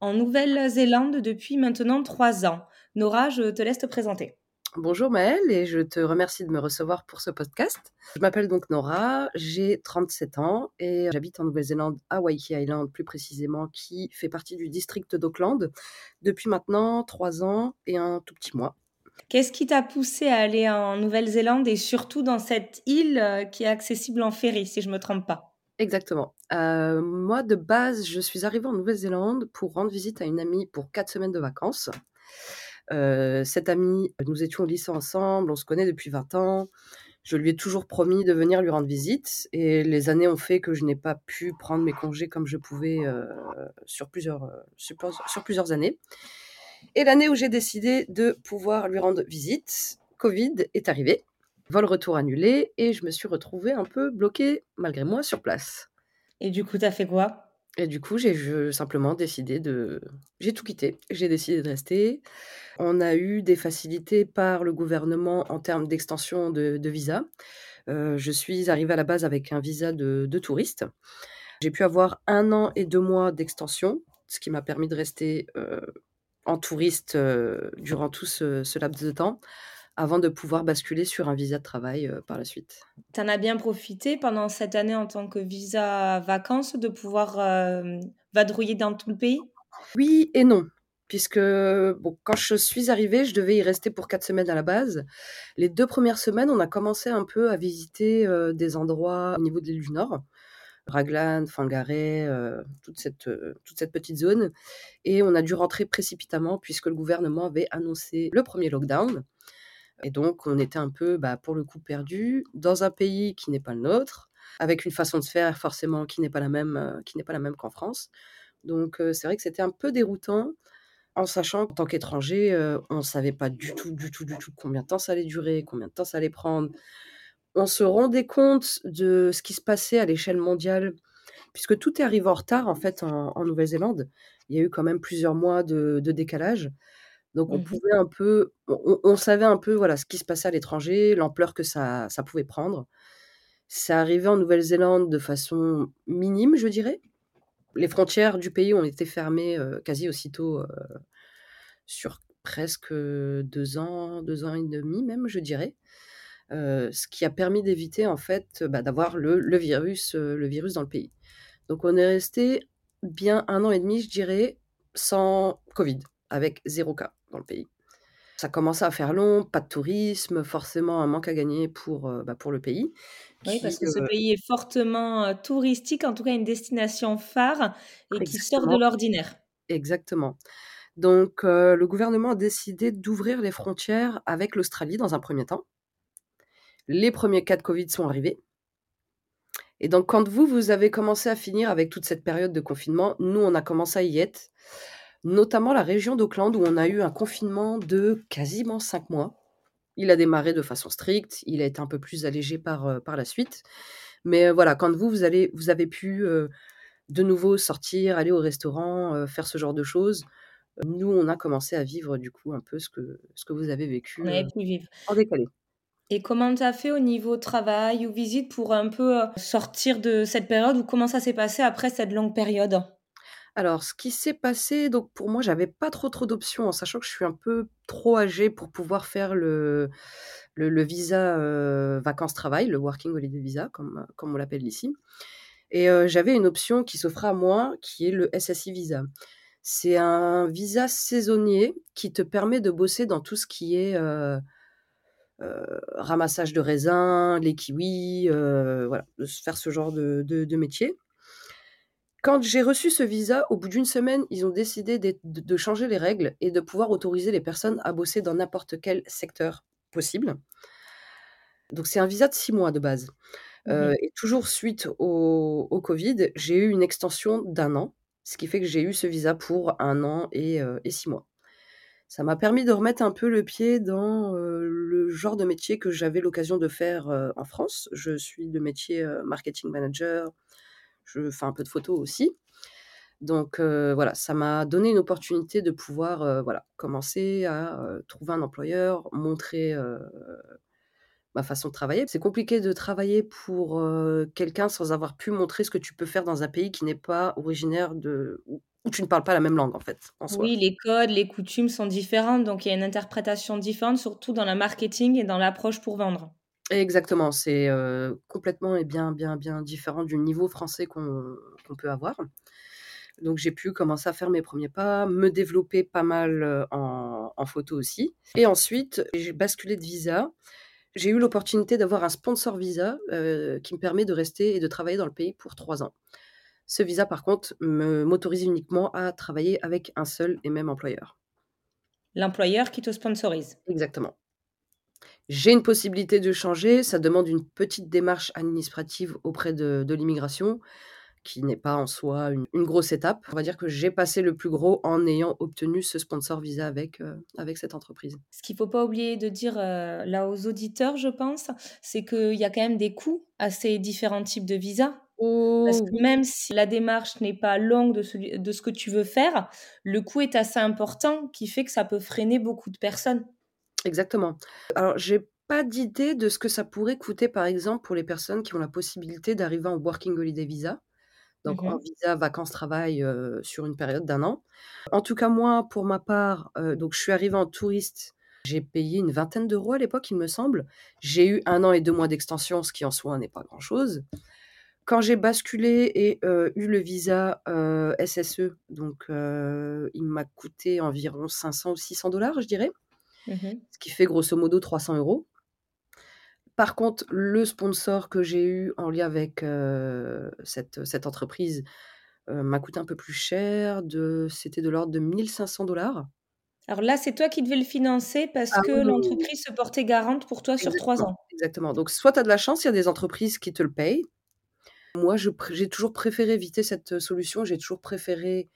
en Nouvelle-Zélande depuis maintenant trois ans. Nora, je te laisse te présenter. Bonjour Maëlle et je te remercie de me recevoir pour ce podcast. Je m'appelle donc Nora, j'ai 37 ans et j'habite en Nouvelle-Zélande à Waikiki Island plus précisément qui fait partie du district d'Auckland depuis maintenant trois ans et un tout petit mois. Qu'est-ce qui t'a poussé à aller en Nouvelle-Zélande et surtout dans cette île euh, qui est accessible en ferry si je ne me trompe pas? Exactement. Euh, moi, de base, je suis arrivée en Nouvelle-Zélande pour rendre visite à une amie pour quatre semaines de vacances. Euh, cette amie, nous étions au lycée ensemble, on se connaît depuis 20 ans. Je lui ai toujours promis de venir lui rendre visite et les années ont fait que je n'ai pas pu prendre mes congés comme je pouvais euh, sur, plusieurs, sur plusieurs années. Et l'année où j'ai décidé de pouvoir lui rendre visite, Covid est arrivé. Vol retour annulé et je me suis retrouvée un peu bloquée, malgré moi, sur place. Et du coup, tu as fait quoi? Et du coup, j'ai simplement décidé de... J'ai tout quitté. J'ai décidé de rester. On a eu des facilités par le gouvernement en termes d'extension de, visa. Euh, je suis arrivée à la base avec un visa de, touriste. J'ai pu avoir un an et deux mois d'extension, ce qui m'a permis de rester euh, en touriste euh, durant tout ce, ce laps de temps avant de pouvoir basculer sur un visa de travail par la suite. Tu en as bien profité pendant cette année en tant que visa vacances de pouvoir vadrouiller dans tout le pays? Oui et non. Puisque bon, quand je suis arrivée, je devais y rester pour quatre semaines à la base. Les deux premières semaines, on a commencé un peu à visiter des endroits au niveau de l'île du Nord. Raglan, Fangaré, toute, cette, toute cette petite zone. Et on a dû rentrer précipitamment puisque le gouvernement avait annoncé le premier lockdown. Et donc, on était un peu, bah, pour le coup, perdu dans un pays qui n'est pas le nôtre, avec une façon de faire forcément qui n'est pas la même, euh, qui n'est pas la même qu'en France. Donc, euh, c'est vrai que c'était un peu déroutant, en sachant qu'en tant qu'étranger, euh, on ne savait pas du tout, du tout, du tout combien de temps ça allait durer, combien de temps ça allait prendre. On se rendait compte de ce qui se passait à l'échelle mondiale, puisque tout est arrivé en retard en fait en, Nouvelle-Zélande. Il y a eu quand même plusieurs mois de décalage. Donc on mmh pouvait un peu, on, savait un peu voilà ce qui se passait à l'étranger, l'ampleur que ça, ça pouvait prendre. Ça arrivait en Nouvelle-Zélande de façon minime, je dirais. Les frontières du pays ont été fermées quasi aussitôt sur presque deux ans, deux ans et demi même, je dirais. ce qui a permis d'éviter en fait bah, d'avoir le, le, virus, le virus dans le pays. Donc on est resté bien un an et demi, je dirais, sans Covid, avec zéro cas dans le pays. Ça commençait à faire long, pas de tourisme, forcément un manque à gagner pour, euh, bah, pour le pays. Oui, parce que ce euh pays est fortement euh, touristique, en tout cas une destination phare et qui sort de l'ordinaire. Exactement. Donc le gouvernement a décidé d'ouvrir les frontières avec l'Australie dans un premier temps. Les premiers cas de Covid sont arrivés. Et donc quand vous, vous avez commencé à finir avec toute cette période de confinement, nous, on a commencé à y être notamment la région d'Auckland où on a eu un confinement de quasiment cinq mois. Il a démarré de façon stricte, il a été un peu plus allégé par, euh, par la suite. Mais euh, voilà, quand vous, vous, allez, vous avez pu euh, de nouveau sortir, aller au restaurant, faire ce genre de choses, nous, on a commencé à vivre du coup un peu ce que, ce que vous avez vécu en décalé. Et comment tu as fait au niveau travail ou visite pour un peu sortir de cette période ou comment ça s'est passé après cette longue période? Alors, ce qui s'est passé, donc pour moi, j'avais pas trop trop d'options, en sachant que je suis un peu trop âgée pour pouvoir faire le, visa vacances-travail, le Working Holiday Visa, comme, on l'appelle ici. Et j'avais une option qui s'offrait à moi, qui est le SSI Visa. C'est un visa saisonnier qui te permet de bosser dans tout ce qui est ramassage de raisins, les kiwis, de faire ce genre de métier. Quand j'ai reçu ce visa, au bout d'une semaine, ils ont décidé de, changer les règles et de pouvoir autoriser les personnes à bosser dans n'importe quel secteur possible. Donc c'est un visa de six mois de base. Euh, et toujours suite au, Covid, j'ai eu une extension d'un an, ce qui fait que j'ai eu ce visa pour un an et, euh, six mois. Ça m'a permis de remettre un peu le pied dans, heu, le genre de métier que j'avais l'occasion de faire, en France. Je suis de métier, marketing manager, je fais un peu de photo aussi. Donc heu, voilà, ça m'a donné une opportunité de pouvoir, heu, voilà, commencer à, heu, trouver un employeur, montrer, ma façon de travailler. C'est compliqué de travailler pour, quelqu'un sans avoir pu montrer ce que tu peux faire dans un pays qui n'est pas originaire de où tu ne parles pas la même langue, en fait. Oui, les codes, les coutumes sont différentes, donc il y a une interprétation différente, surtout dans le marketing et dans l'approche pour vendre. Exactement, c'est, heu, complètement et bien, bien, bien différent du niveau français qu'on qu'on peut avoir. Donc j'ai pu commencer à faire mes premiers pas, me développer pas mal, heu, en en photo aussi et ensuite j'ai basculé de visa. J'ai eu l'opportunité d'avoir un sponsor visa, heu, qui me permet de rester et de travailler dans le pays pour 3 ans. Ce visa par contre me m'autorise uniquement à travailler avec un seul et même employeur. L'employeur qui te sponsorise. Exactement. J'ai une possibilité de changer, ça demande une petite démarche administrative auprès de de l'immigration, qui n'est pas en soi une une grosse étape. On va dire que j'ai passé le plus gros en ayant obtenu ce sponsor visa avec, heu, avec cette entreprise. Ce qu'il faut pas oublier de dire, heu, là aux auditeurs, je pense, c'est qu'il y a quand même des coûts à ces différents types de visas. Parce Oh que même si la démarche n'est pas longue de celui de ce que tu veux faire, le coût est assez important qui fait que ça peut freiner beaucoup de personnes. Exactement. Alors j'ai pas d'idée de ce que ça pourrait coûter, par exemple, pour les personnes qui ont la possibilité d'arriver en working holiday visa, donc en Mmh visa vacances-travail, heu, sur une période d'un an. En tout cas, moi, pour ma part, heu, donc je suis arrivée en touriste, j'ai payé une vingtaine d'euros à l'époque, il me semble. J'ai eu un an et 2 mois d'extension, ce qui en soi n'est pas grand-chose. Quand j'ai basculé et heu, eu le visa, SSE, donc il m'a coûté environ 500 ou 600 je dirais, Mmh ce qui fait grosso modo 300 euros. Par contre, le sponsor que j'ai eu en lien avec, heu, cette, cette entreprise, heu, m'a coûté un peu plus cher, de c'était de l'ordre de 1 500 Alors là, c'est toi qui devais le financer parce Ah que oui, l'entreprise se portait garante pour toi sur 3 Exactement, ans. exactement. Donc soit tu as de la chance, il y a des entreprises qui te le payent. Moi, je j'ai toujours préféré éviter cette, solution. J'ai toujours préféré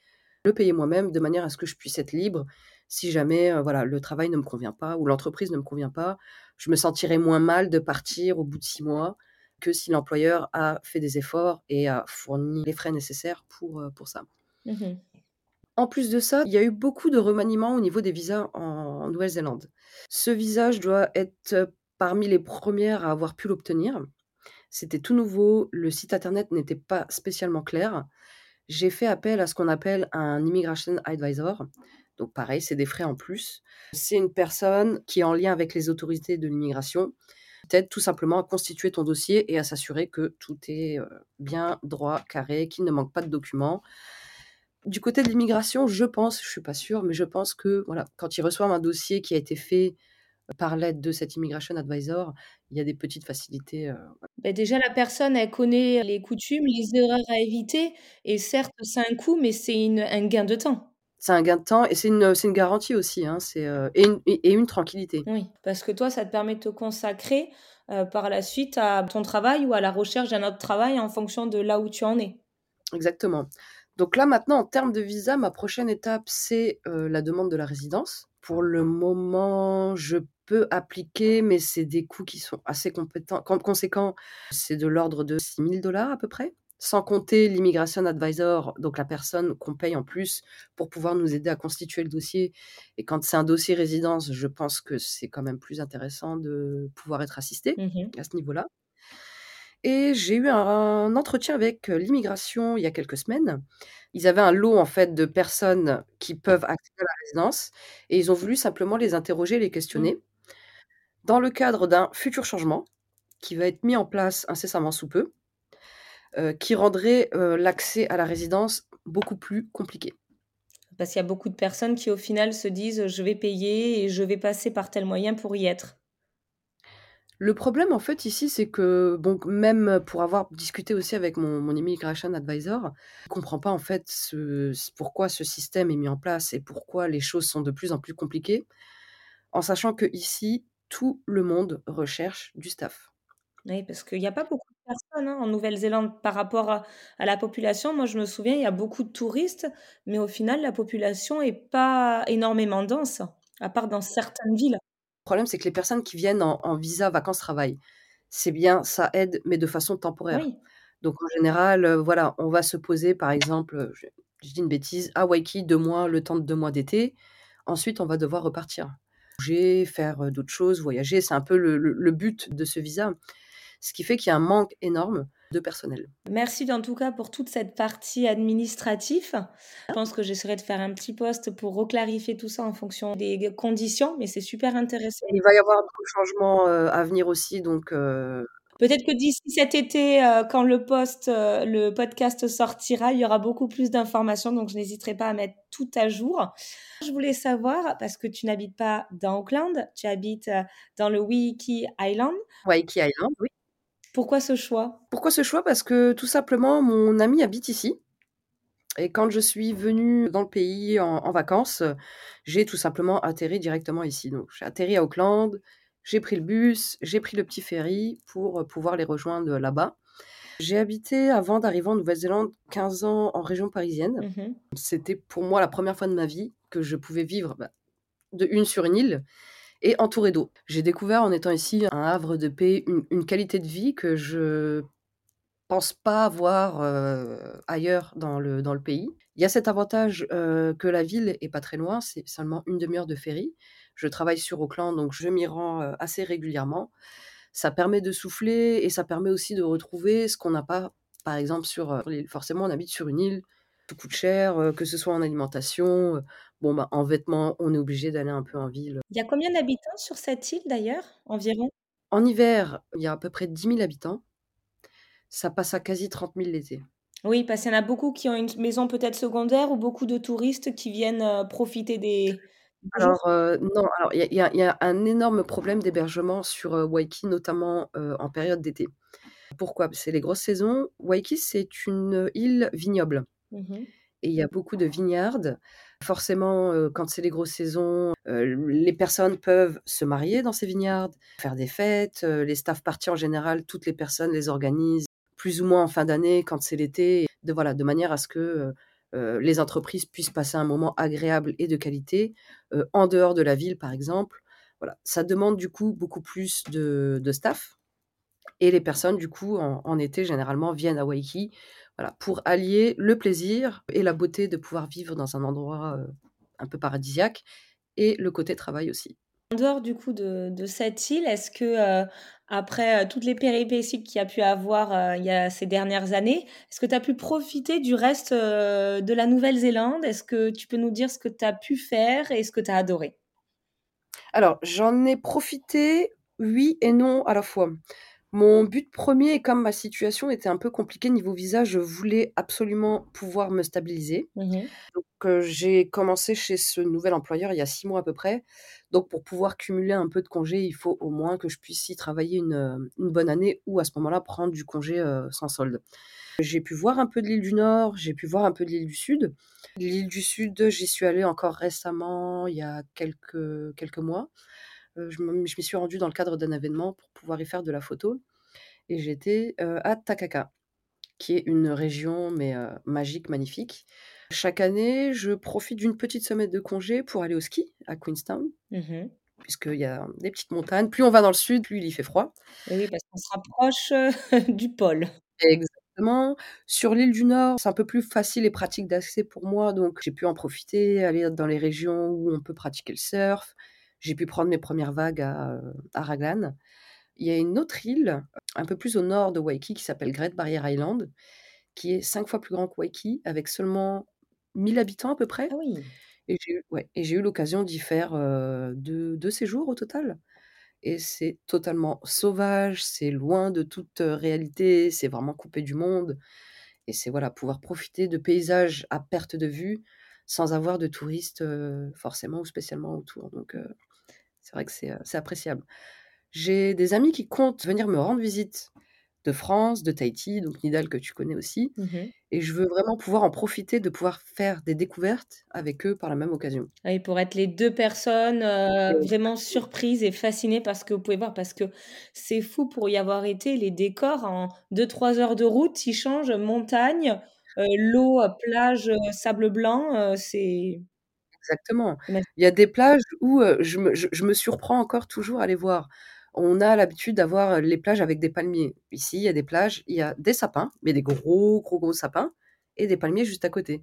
le payer moi-même de manière à ce que je puisse être libre. Si jamais, voilà, le travail ne me convient pas ou l'entreprise ne me convient pas, je me sentirais moins mal de partir au bout de 6 mois que si l'employeur a fait des efforts et a fourni les frais nécessaires pour, pour ça. Mmh En plus de ça, il y a eu beaucoup de remaniements au niveau des visas en Nouvelle-Zélande. Ce visa, je dois être, parmi les premières à avoir pu l'obtenir. C'était tout nouveau, le site internet n'était pas spécialement clair. J'ai fait appel à ce qu'on appelle un immigration advisor. Donc pareil, c'est des frais en plus. C'est une personne qui est en lien avec les autorités de l'immigration, t'aide tout simplement à constituer ton dossier et à s'assurer que tout est, heu, bien droit, carré, qu'il ne manque pas de documents. Du côté de l'immigration, je pense, je suis pas sûre, mais je pense que, voilà, quand ils reçoivent un dossier qui a été fait par l'aide de cet immigration advisor, il y a des petites facilités, heu Beh, déjà la personne, elle connaît les coutumes, les erreurs à éviter et certes, c'est un coût, mais c'est un gain de temps. C'est un gain de temps et c'est une, une garantie aussi, hein, c'est, heu et une et une tranquillité. Oui, parce que toi, ça te permet de te consacrer, heu, par la suite à ton travail ou à la recherche d'un autre travail en fonction de là où tu en es. Exactement. Donc là, maintenant, en termes de visa, ma prochaine étape, c'est, heu, la demande de la résidence. Pour le moment, je peux appliquer, mais c'est des coûts qui sont assez compétents conséquents. C'est de l'ordre de 6 000 à peu près, sans compter l'immigration advisor, donc la personne qu'on paye en plus pour pouvoir nous aider à constituer le dossier et quand c'est un dossier résidence, je pense que c'est quand même plus intéressant de pouvoir être assisté Mmh à ce niveau-là. Et j'ai eu un entretien avec, heu, l'immigration il y a quelques semaines. Ils avaient un lot en fait de personnes qui peuvent accéder à la résidence et ils ont voulu simplement les interroger, les Mmh. questionner dans le cadre d'un futur changement qui va être mis en place incessamment sous peu, heu, qui rendrait, heu, l'accès à la résidence beaucoup plus compliqué. Parce qu'il y a beaucoup de personnes qui, au final, se disent: «Je vais payer et je vais passer par tel moyen pour y être». Le problème, en fait, ici, c'est que, bon, même pour avoir discuté aussi avec mon mon immigration advisor, il comprend pas, en fait, ce pourquoi ce système est mis en place et pourquoi les choses sont de plus en plus compliquées, en sachant qu'ici, tout le monde recherche du staff. Oui, parce qu'il y a pas beaucoup de personnes, hein, en Nouvelle-Zélande par rapport à à la population. Moi, je me souviens, il y a beaucoup de touristes, mais au final, la population est pas énormément dense. À part dans certaines villes. Le problème, c'est que les personnes qui viennent en en visa vacances-travail, c'est bien, ça aide, mais de façon temporaire. Oui. Donc en général, heu, voilà, on va se poser par exemple, heu, je je dis une bêtise, à Waikiki 2 mois, le temps de 2 mois d'été. Ensuite, on va devoir repartir. Bouger, faire, heu, d'autres choses, voyager, c'est un peu le le le but de ce visa. Ce qui fait qu'il y a un manque énorme de personnel. Merci en tout cas pour toute cette partie administratif. Je pense que j'essaierai de faire un petit post pour reclarifier tout ça en fonction des conditions, mais c'est super intéressant. Il va y avoir beaucoup de changements, heu, à venir aussi donc heu Peut-être que d'ici cet été, heu, quand le post, le podcast sortira, il y aura beaucoup plus d'informations, donc je n'hésiterai pas à mettre tout à jour. Je voulais savoir, parce que tu n'habites pas dans Auckland, tu habites, dans le Waiheke Island. Waiheke Island, oui. Pourquoi ce choix? Pourquoi ce choix? Parce que tout simplement, mon ami habite ici et quand je suis venue dans le pays en en vacances, j'ai tout simplement atterri directement ici. Donc j'ai atterri à Auckland, j'ai pris le bus, j'ai pris le petit ferry pour, pouvoir les rejoindre, là-bas. J'ai habité avant d'arriver en Nouvelle-Zélande 15 ans en région parisienne. Mmh C'était pour moi la première fois de ma vie que je pouvais vivre, bah, de une sur une île et entourée d'eau. J'ai découvert en étant ici un havre de paix, une qualité de vie que je pense pas avoir, heu, ailleurs dans le dans le pays. Il y a cet avantage, heu, que la ville est pas très loin, c'est seulement une demi heure de ferry. Je travaille sur Auckland, donc je m'y rends, heu, assez régulièrement. Ça permet de souffler et ça permet aussi de retrouver ce qu'on n'a pas, par exemple, sur, l'île. Forcément, on habite sur une île, tout coûte cher, que ce soit en alimentation, bon, bah, en vêtements, on est obligé d'aller un peu en ville. Il y a combien d'habitants sur cette île d'ailleurs, environ? En hiver, il y a à peu près 10 000 habitants. Ça passe à quasi 30 000 l'été. Oui, parce qu'il y en a beaucoup qui ont une maison peut-être secondaire ou beaucoup de touristes qui viennent, profiter des? Alors, non, alors il y a y y un énorme problème d'hébergement sur, heu, Waiheke, notamment, en période d'été. Pourquoi? C'est les grosses saisons. Waiheke, c'est une île vignoble Mmh et il y a beaucoup de vineyards. Forcément, heu, quand c'est les grosses saisons, heu, les personnes peuvent se marier dans ces vineyards, faire des fêtes, heu, les staff parties en général, toutes les personnes les organisent plus ou moins en fin d'année quand c'est l'été, de voilà, de manière à ce que, les entreprises puissent passer un moment agréable et de qualité, en dehors de la ville, par exemple. Voilà, ça demande du coup beaucoup plus de de staff et les personnes du coup en en été généralement viennent à Waiheke, voilà, pour allier le plaisir et la beauté de pouvoir vivre dans un endroit, heu, un peu paradisiaque et le côté travail aussi. En dehors du coup de de cette île, est-ce que, heu, après, heu, toutes les péripéties qu'il y a pu avoir, il y a ces dernières années, est-ce que tu as pu profiter du reste, de la Nouvelle-Zélande? Est-ce que tu peux nous dire ce que tu as pu faire et ce que tu as adoré? Alors, j'en ai profité, oui et non à la fois. Mon but premier, et comme ma situation était un peu compliquée niveau visa, je voulais absolument pouvoir me stabiliser. Mmh Donc, heu, j'ai commencé chez ce nouvel employeur il y a 6 mois à peu près. Donc pour pouvoir cumuler un peu de congés, il faut au moins que je puisse y travailler une, une bonne année ou à ce moment-là prendre du congé, heu, sans solde. J'ai pu voir un peu de l'île du Nord, j'ai pu voir un peu de l'île du Sud. L'île du Sud, j'y suis allée encore récemment, il y a quelques quelques mois. Heu, je m'y suis rendue dans le cadre d'un événement pour pouvoir y faire de la photo et j'étais, heu, à Takaka, qui est une région mais, heu, magique, magnifique. Chaque année, je profite d'une petite semaine de congé pour aller au ski à Queenstown, Mmh puisqu'il y a des petites montagnes. Plus on va dans le sud, plus il y fait froid. Et oui, parce qu'on se rapproche, du pôle. Exactement. Sur l'île du Nord, c'est un peu plus facile et pratique d'accès pour moi, donc j'ai pu en profiter, aller dans les régions où on peut pratiquer le surf. J'ai pu prendre mes premières vagues à, heu, à Raglan. Il y a une autre île, un peu plus au nord de Waiheke, qui s'appelle Great Barrier Island, qui est 5 fois plus grand que Waiheke, avec seulement 1000 habitants à peu près Ah oui. et j'ai eu ouais l'occasion d'y faire, 2- 2 séjours au total et c'est totalement sauvage, c'est loin de toute, heu, réalité, c'est vraiment coupé du monde et c'est voilà, pouvoir profiter de paysages à perte de vue, sans avoir de touristes, forcément ou spécialement autour donc c'est vrai que c'est, heu, c'est appréciable. J'ai des amis qui comptent venir me rendre visite de France, de Tahiti, donc Nidal que tu connais aussi Mmh et je veux vraiment pouvoir en profiter, de pouvoir faire des découvertes avec eux par la même occasion. Oui, pour être les 2 personnes, heu, vraiment surprises et fascinées par ce que vous pouvez voir. Parce que c'est fou pour y avoir été, les décors en deux trois heures de route, ils changent montagne, heu, l'eau, plage, sable blanc, c'est Exactement. Mais Il y a des plages où, heu, je me je je me surprends encore toujours à aller voir. On a l'habitude d'avoir, les plages avec des palmiers. Ici, il y a des plages, il y a des sapins, mais des gros, gros, gros sapins et des palmiers juste à côté.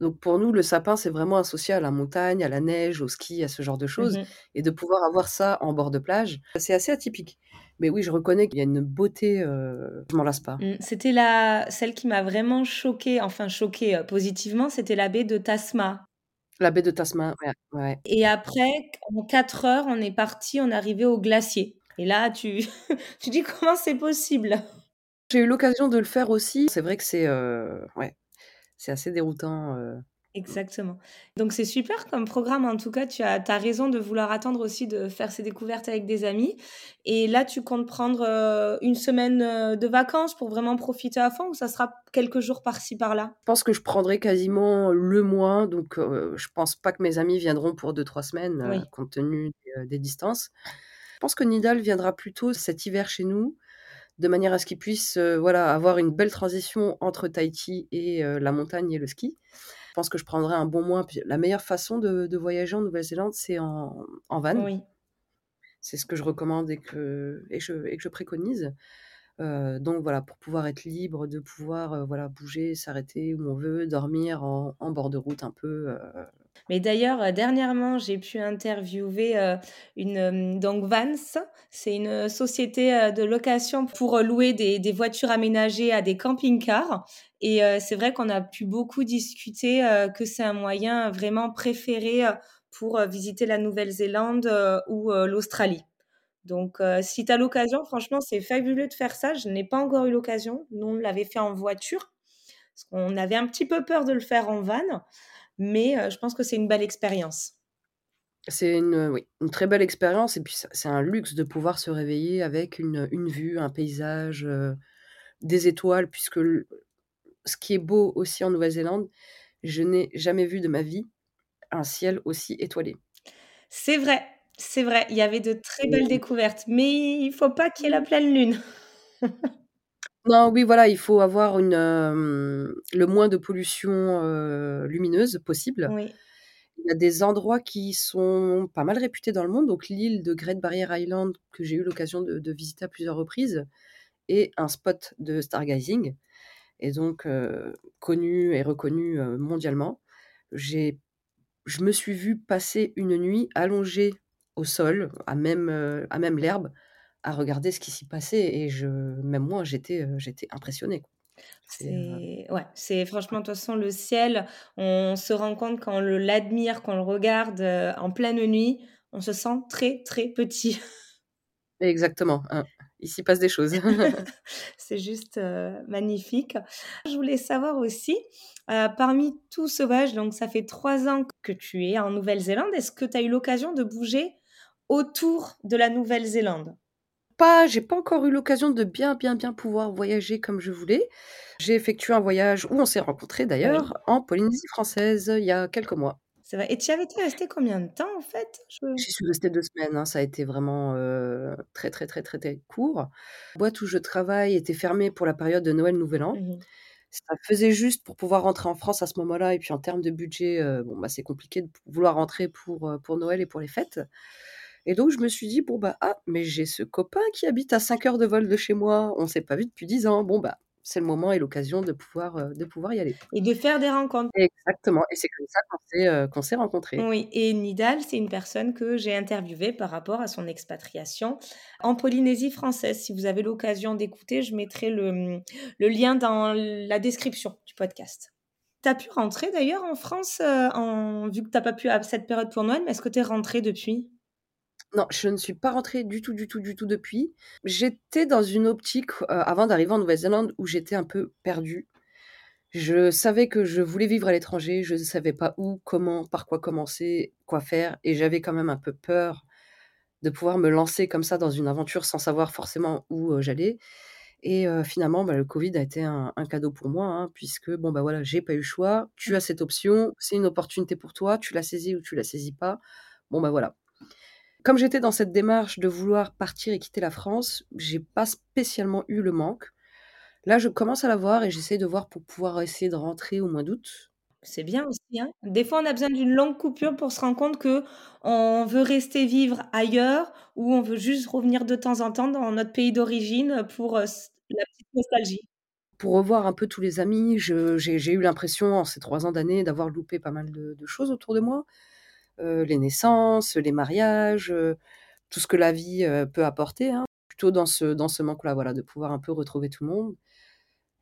Donc pour nous, le sapin, c'est vraiment associé à la montagne, à la neige, au ski, à ce genre de choses Mmh et de pouvoir avoir ça en bord de plage, c'est assez atypique. Mais oui, je reconnais qu'il y a une beauté, heu, je m'en lasse pas. Mmh, c'était la celle qui m'a vraiment choquée, enfin choquée, heu, positivement, c'était la baie de Tasma. La baie de Tasman, ouais, ouais. Et après, en 4 heures, on est parti, on est arrivé au glacier. Et là, tu tu dis: «Comment c'est possible?» J'ai eu l'occasion de le faire aussi. C'est vrai que c'est, ouais, c'est assez déroutant, heu, mmh. Exactement. Donc c'est super comme programme, en tout cas, tu as raison de vouloir attendre aussi de faire ces découvertes avec des amis. Et là, tu comptes prendre, heu, 1 semaine, heu, de vacances pour vraiment profiter à fond ou ça sera quelques jours par-ci par-là? Je pense que je prendrai quasiment le mois, donc heu, je pense pas que mes amis viendront pour 2-3 semaines, heu, Oui. compte tenu des, distances. Je pense que Nidal viendra plutôt cet hiver chez nous, de manière à ce qu'il puisse, voilà, avoir une belle transition entre Tahiti et la montagne et le ski. Je pense que je prendrai un bon mois, puis la meilleure façon de de voyager en Nouvelle-Zélande, c'est en en van. Oui. C'est ce que je recommande et que et je et que je préconise. Heu, donc voilà, pour pouvoir être libre, de pouvoir, heu, voilà, bouger, s'arrêter où on veut, dormir en en bord de route un peu, heu Mais d'ailleurs, dernièrement, j'ai pu interviewer, une, donc Vans, c'est une société, de location pour, louer des des voitures aménagées à des camping-cars. Et heu, c'est vrai qu'on a pu beaucoup discuter, heu, que c'est un moyen vraiment préféré, heu, pour, visiter la Nouvelle-Zélande, ou, l'Australie. Donc si tu as l'occasion, franchement, c'est fabuleux de faire ça. Je n'ai pas encore eu l'occasion. Nous, on l'avait fait en voiture, parce qu'on avait un petit peu peur de le faire en van, mais je pense que c'est une belle expérience. C'est une, très belle expérience et puis c'est un luxe de pouvoir se réveiller avec une vue, un paysage, des étoiles puisque ce qui est beau aussi en Nouvelle-Zélande, je n'ai jamais vu de ma vie un ciel aussi étoilé. C'est vrai, c'est vrai, il y avait de très belles découvertes, mais il faut pas qu'il y ait la pleine lune. Non, oui, voilà, il faut avoir une, le moins de pollution, lumineuse possible. Oui. Il y a des endroits qui sont pas mal réputés dans le monde, donc l'île de Great Barrier Island que j'ai eu l'occasion de de visiter à plusieurs reprises est un spot de stargazing et donc heu, connu et reconnu, heu, mondialement. J'ai je me suis vue passer une nuit allongée au sol, à même, à même l'herbe, à regarder ce qui s'y passait et je même moi j'étais, j'étais impressionnée, quoi. C'est, ouais, c'est franchement, de toute façon, le ciel, on se rend compte quand on l'admire, quand on le regarde, en pleine nuit, on se sent très, très petit. Exactement, hein, il s'y passe des choses. C'est juste, heu, magnifique. Je voulais savoir aussi, heu, parmi tout voyage, donc ça fait 3 ans que tu es en Nouvelle-Zélande, est-ce que tu as eu l'occasion de bouger autour de la Nouvelle-Zélande? Pas j'ai pas encore eu l'occasion de bien, bien, bien pouvoir voyager comme je voulais. J'ai effectué un voyage où on s'est rencontrés Oui. d'ailleurs, en Polynésie française, il y a quelques mois. C'est vrai et tu y avais été resté combien de temps, en fait? Je J'y suis restée 2 semaines, hein, ça a été vraiment, très, très, très, très, très court. La boîte où je travaille était fermée pour la période de Noël, Nouvel An. Mmh mh. Ça faisait juste pour pouvoir rentrer en France à ce moment-là et puis en termes de budget, bon, bah, c'est compliqué de vouloir rentrer pour, pour Noël et pour les fêtes. Et donc je me suis dit: «Bon, bah, ah, mais j'ai ce copain qui habite à 5 heures de vol de chez moi, on s'est pas vus depuis 10 ans, bon, bah, c'est le moment et l'occasion de pouvoir, heu, de pouvoir y aller». Et de faire des rencontres. Exactement et c'est comme ça qu'on s'est, heu, qu'on s'est rencontrés. Oui et Nidal, c'est une personne que j'ai interviewée par rapport à son expatriation en Polynésie française. Si vous avez l'occasion d'écouter, je mettrai le, le lien dans la description du podcast. Tu as pu rentrer d'ailleurs en France, heu, en vu que tu as pas pu à cette période pour Noël, mais est-ce que tu es rentré depuis? Non, je ne suis pas rentrée du tout, du tout, du tout depuis. J'étais dans une optique, heu, avant d'arriver en Nouvelle-Zélande où j'étais un peu perdue. Je savais que je voulais vivre à l'étranger, je ne savais pas où, comment, par quoi commencer, quoi faire et j'avais quand même un peu peur de pouvoir me lancer comme ça dans une aventure sans savoir forcément où, heu, j'allais et heu, finalement, bah, le covid a été un un cadeau pour moi, hein, puisque bon, bah, voilà, j'ai pas eu le choix. Tu as cette option, c'est une opportunité pour toi, tu la saisis ou tu la saisis pas. Bon, bah, voilà. Comme j'étais dans cette démarche de vouloir partir et quitter la France, j'ai pas spécialement eu le manque. Là, je commence à l'avoir et j'essaie de voir pour pouvoir essayer de rentrer au mois d'août. C'est bien aussi, hein. Des fois, on a besoin d'une longue coupure pour se rendre compte qu'on veut rester vivre ailleurs ou on veut juste revenir de temps en temps dans notre pays d'origine pour, heu, s la petite nostalgie. Pour revoir un peu tous les amis, j'ai eu l'impression en ces 3 ans d'années d'avoir loupé pas mal de de choses autour de moi. Heu, les naissances, les mariages, heu, tout ce que la vie, heu, peut apporter, hein. Plutôt dans ce dans ce manque-là, voilà, de pouvoir un peu retrouver tout le monde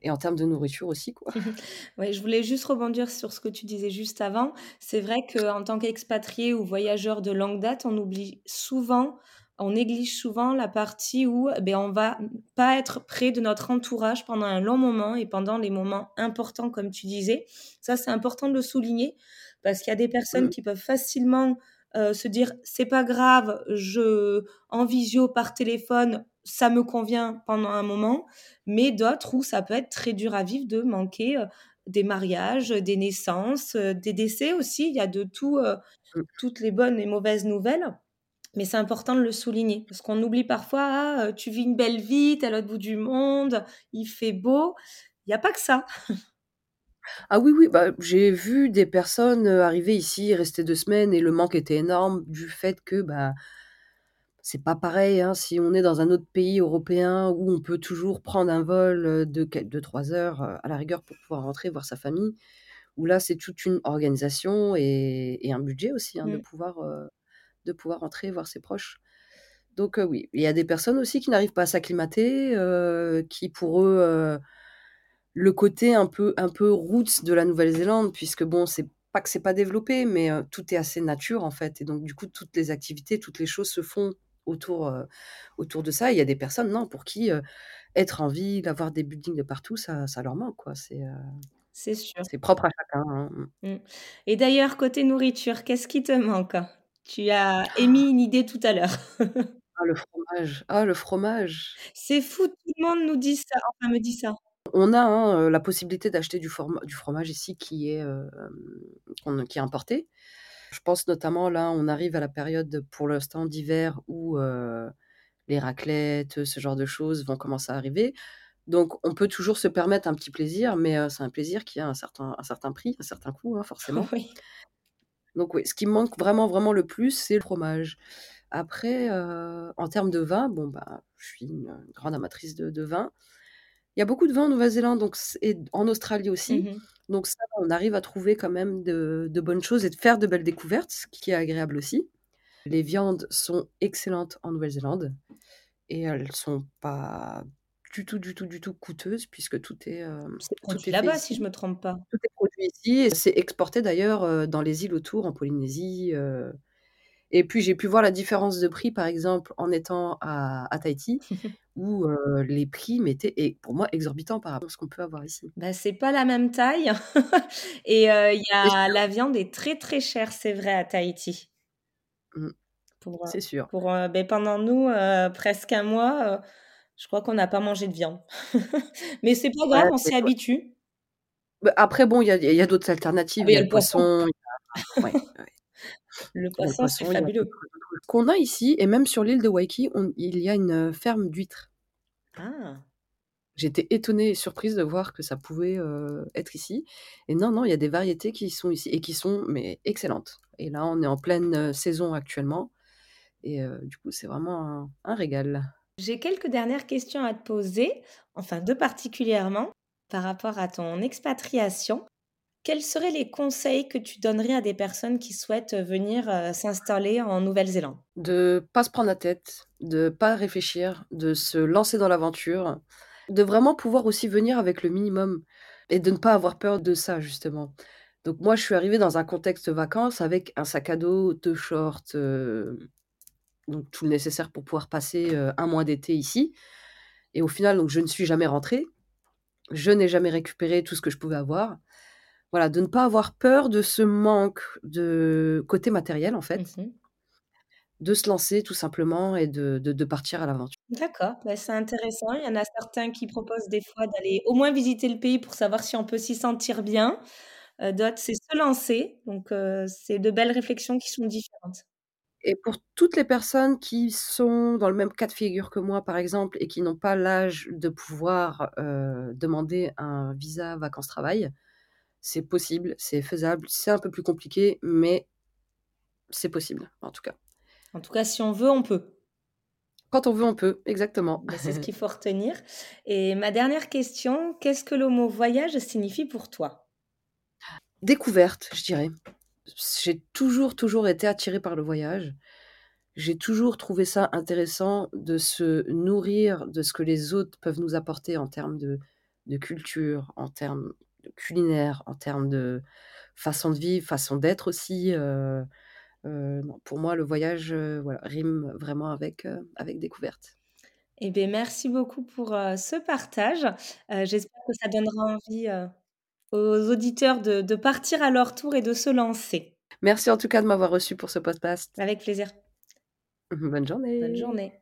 et en termes de nourriture aussi, quoi. Ouais, je voulais juste rebondir sur ce que tu disais juste avant. C'est vrai qu'en tant qu'expatrié ou voyageur de longue date, on oublie souvent, on néglige souvent la partie où, beh, on va pas être près de notre entourage pendant un long moment et pendant les moments importants, comme tu disais. Ça, c'est important de le souligner parce qu'il y a des personnes Mmh. qui peuvent facilement, heu, se dire: «C'est pas grave, je en visio, par téléphone, ça me convient pendant un moment», mais d'autres où ça peut être très dur à vivre de manquer, heu, des mariages, des naissances, heu, des décès aussi. Il y a de tout, Mmh. toutes les bonnes et mauvaises nouvelles, mais c'est important de le souligner parce qu'on oublie parfois: «Ah, tu vis une belle vie, tu es à l'autre bout du monde, il fait beau». Il y a pas que ça. Ah oui, oui, bah, j'ai vu des personnes, heu, arriver ici, rester 2 semaines et le manque était énorme du fait que, bah c'est pas pareil, hein, si on est dans un autre pays européen où on peut toujours prendre un vol, heu, de quel de 3 heures, heu, à la rigueur pour pouvoir rentrer voir sa famille, où là, c'est toute une organisation et et un budget aussi, hein, de Mmh. pouvoir, heu, de pouvoir rentrer voir ses proches. Donc heu, oui, il y a des personnes aussi qui n'arrivent pas à s'acclimater, heu, qui pour eux, heu, le côté un peu un peu roots de la Nouvelle-Zélande puisque bon, c'est pas que c'est pas développé, mais heu, tout est assez nature, en fait et donc du coup, toutes les activités, toutes les choses se font autour, heu, autour de ça. Il y a des personnes, non, pour qui, heu, être en ville, avoir des buildings de partout, ça ça leur manque, quoi. C'est, C'est sûr. c'est propre à chacun, hein. Mmh. Mmh et d'ailleurs, côté nourriture, qu'est-ce qui te manque? Tu as émis une idée tout à l'heure. Ah le fromage, ah le fromage! C'est fou, tout le monde nous dit ça, enfin me dit ça. On a, hein, la possibilité d'acheter du fromage ici qui est, qui est importé. Je pense notamment là, on arrive à la période pour l'instant d'hiver où, les raclettes, ce genre de choses vont commencer à arriver. Donc on peut toujours se permettre un petit plaisir, mais c'est un plaisir qui a un certain un certain prix, un certain coût, hein, forcément. Oui. Donc oui, ce qui me manque vraiment, vraiment le plus, c'est le fromage. Après, en termes de vin, bon, bah, je suis une grande amatrice de de vin. Il y a beaucoup de vin en Nouvelle-Zélande donc et en Australie aussi, Mmh mh. donc ça on arrive à trouver quand même de de bonnes choses et de faire de belles découvertes, ce qui est agréable aussi. Les viandes sont excellentes en Nouvelle-Zélande et elles sont pas du tout, du tout, du tout coûteuses puisque tout est, C'est tout produit là-bas, si je me trompe pas? Tout est produit ici et c'est exporté d'ailleurs, heu, dans les îles autour, en Polynésie, heu et puis j'ai pu voir la différence de prix, par exemple, en étant à à Tahiti où, heu, les prix, mais étaient et pour moi exorbitants par rapport à ce qu'on peut avoir ici. Bah, c'est pas la même taille et il y a la viande est très, très chère, c'est vrai, à Tahiti. Mmh. Heu, C'est sûr. pour, heu, beh, pendant nous, presque 1 mois, je crois qu'on n'a pas mangé de viande. Mais c'est pas Ouais, grave, on s'y habitue. Bah, après bon, il y a il y a d'autres alternatives. Il y y a le poisson. poisson, ouais. Le poisson, c'est fabuleux. qu'on a ici et même sur l'île de on il y a une, heu, ferme d'huîtres. Ah! J'étais étonnée et surprise de voir que ça pouvait, heu, être ici et non, non, il y a des variétés qui sont ici et qui sont mais excellentes et là, on est en pleine, heu, saison actuellement et du coup, c'est vraiment un un régal. J'ai quelques dernières questions à te poser, enfin 2 particulièrement, par rapport à ton expatriation. Quels seraient les conseils que tu donnerais à des personnes qui souhaitent, heu, venir, heu, s'installer en Nouvelle-Zélande? De pas se prendre la tête, de pas réfléchir, de se lancer dans l'aventure, de vraiment pouvoir aussi venir avec le minimum et de ne pas avoir peur de ça, justement. Donc moi, je suis arrivée dans un contexte vacances avec un sac à dos, 2 shorts, heu, donc tout le nécessaire pour pouvoir passer, 1 mois d'été ici et au final, donc je ne suis jamais rentrée. Je n'ai jamais récupéré tout ce que je pouvais avoir. Voilà, de ne pas avoir peur de ce manque de côté matériel, en Mmh fait mh. de se lancer tout simplement et de de de partir à l'aventure. D'accord, bah, c'est intéressant. Il y en a certains qui proposent des fois d'aller au moins visiter le pays pour savoir si on peut s'y sentir bien. Heu, d'autres, c'est se lancer, donc heu, c'est de belles réflexions qui sont différentes. Et pour toutes les personnes qui sont dans le même cas de figure que moi, par exemple, et qui n'ont pas l'âge de pouvoir, heu, demander un visa vacances-travail, c'est possible, c'est faisable, c'est un peu plus compliqué, mais c'est possible, en tout cas. En tout cas, si on veut, on peut. Quand on veut, on peut, exactement. Bah, c'est ce qu'il faut retenir. Et ma dernière question, qu'est-ce que le mot voyage signifie pour toi? Découverte, je dirais. J'ai toujours, toujours été attirée par le voyage. J'ai toujours trouvé ça intéressant de se nourrir de ce que les autres peuvent nous apporter en termes de, de culture, en termes culinaire, en termes de façon de vivre, façon d'être aussi. Euh, euh, pour moi, le voyage voilà, rime vraiment avec, avec découverte. Eh bien, merci beaucoup pour ce partage. J'espère que ça donnera envie aux auditeurs de, de partir à leur tour et de se lancer. Merci en tout cas de m'avoir reçu pour ce podcast. Avec plaisir. Bonne journée. Bonne journée.